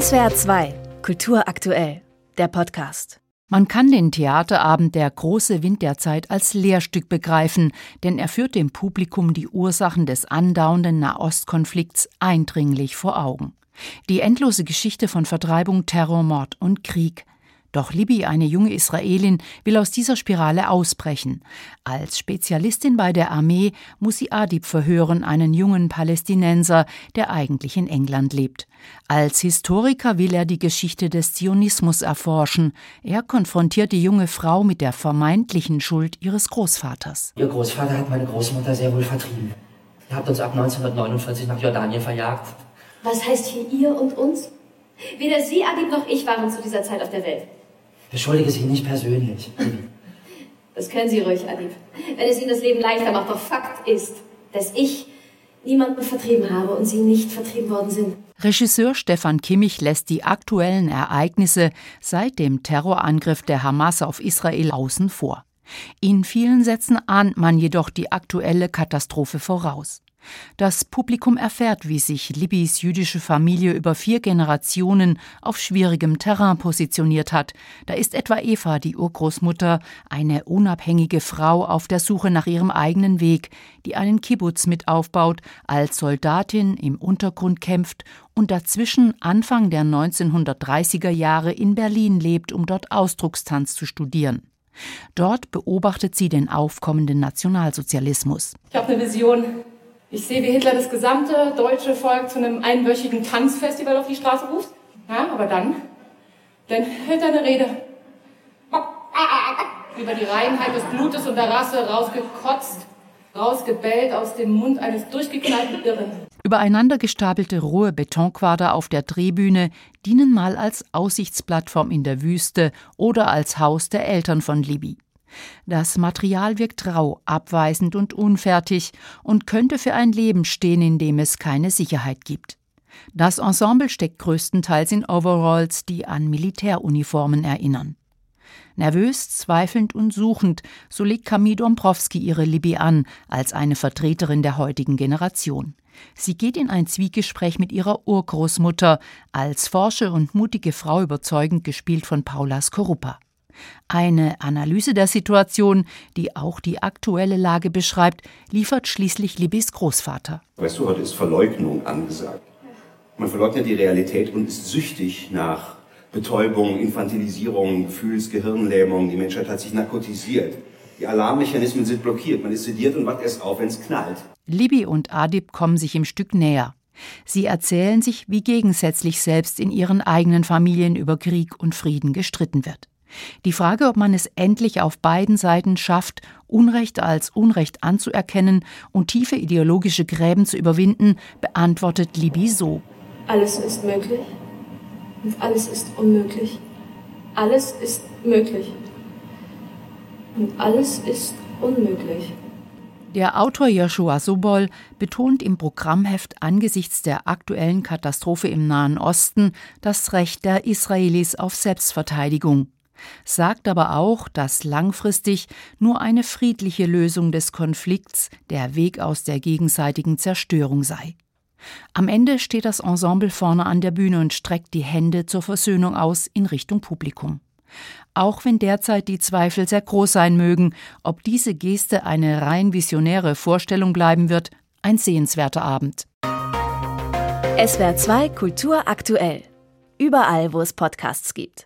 SWR 2, Kultur aktuell, der Podcast. Man kann den Theaterabend Der große Wind der Zeit als Lehrstück begreifen, denn er führt dem Publikum die Ursachen des andauernden Nahostkonflikts eindringlich vor Augen. Die endlose Geschichte von Vertreibung, Terror, Mord und Krieg, doch Libby, eine junge Israelin, will aus dieser Spirale ausbrechen. Als Spezialistin bei der Armee muss sie Adib verhören, einen jungen Palästinenser, der eigentlich in England lebt. Als Historiker will er die Geschichte des Zionismus erforschen. Er konfrontiert die junge Frau mit der vermeintlichen Schuld ihres Großvaters. Ihr Großvater hat meine Großmutter sehr wohl vertrieben. Er hat uns ab 1949 nach Jordanien verjagt. Was heißt hier ihr und uns? Weder Sie, Adib, noch ich waren zu dieser Zeit auf der Welt. Beschuldige Sie nicht persönlich. Das können Sie ruhig, Adib. Wenn es Ihnen das Leben leichter macht. Doch Fakt ist, dass ich niemanden vertrieben habe und Sie nicht vertrieben worden sind. Regisseur Stefan Kimmich lässt die aktuellen Ereignisse seit dem Terrorangriff der Hamas auf Israel außen vor. In vielen Sätzen ahnt man jedoch die aktuelle Katastrophe voraus. Das Publikum erfährt, wie sich Libbys jüdische Familie über vier Generationen auf schwierigem Terrain positioniert hat. Da ist etwa Eva, die Urgroßmutter, eine unabhängige Frau auf der Suche nach ihrem eigenen Weg, die einen Kibbutz mit aufbaut, als Soldatin im Untergrund kämpft und dazwischen Anfang der 1930er Jahre in Berlin lebt, um dort Ausdruckstanz zu studieren. Dort beobachtet sie den aufkommenden Nationalsozialismus. Ich habe eine Vision ich sehe, wie Hitler das gesamte deutsche Volk zu einem einwöchigen Tanzfestival auf die Straße ruft. Ja, aber dann, dann hält er eine Rede. Über die Reinheit des Blutes und der Rasse rausgekotzt, rausgebellt aus dem Mund eines durchgeknallten Irren. Übereinander gestapelte rohe Betonquader auf der Drehbühne dienen mal als Aussichtsplattform in der Wüste oder als Haus der Eltern von Libby. Das Material wirkt rau, abweisend und unfertig und könnte für ein Leben stehen, in dem es keine Sicherheit gibt. Das Ensemble steckt größtenteils in Overalls, die an Militäruniformen erinnern. Nervös, zweifelnd und suchend, so legt Camille Dombrowski ihre Libby an, als eine Vertreterin der heutigen Generation. Sie geht in ein Zwiegespräch mit ihrer Urgroßmutter, als forsche und mutige Frau überzeugend gespielt von Paula Skorupa. Eine Analyse der Situation, die auch die aktuelle Lage beschreibt, liefert schließlich Libys Großvater. Weißt du, heute ist Verleugnung angesagt. Man verleugnet die Realität und ist süchtig nach Betäubung, Infantilisierung, Gefühlsgehirnlähmung. Die Menschheit hat sich narkotisiert. Die Alarmmechanismen sind blockiert. Man ist sediert und wacht erst auf, wenn es knallt. Libby und Adib kommen sich im Stück näher. Sie erzählen sich, wie gegensätzlich selbst in ihren eigenen Familien über Krieg und Frieden gestritten wird. Die Frage, ob man es endlich auf beiden Seiten schafft, Unrecht als Unrecht anzuerkennen und tiefe ideologische Gräben zu überwinden, beantwortet Libby so. Alles ist möglich und alles ist unmöglich. Alles ist möglich und alles ist unmöglich. Der Autor Joshua Sobol betont im Programmheft angesichts der aktuellen Katastrophe im Nahen Osten das Recht der Israelis auf Selbstverteidigung sagt aber auch, dass langfristig nur eine friedliche Lösung des Konflikts der Weg aus der gegenseitigen Zerstörung sei. Am Ende steht das Ensemble vorne an der Bühne und streckt die Hände zur Versöhnung aus in Richtung Publikum. Auch wenn derzeit die Zweifel sehr groß sein mögen, ob diese Geste eine rein visionäre Vorstellung bleiben wird, ein sehenswerter Abend. SWR 2 Kultur aktuell. Überall, wo es Podcasts gibt.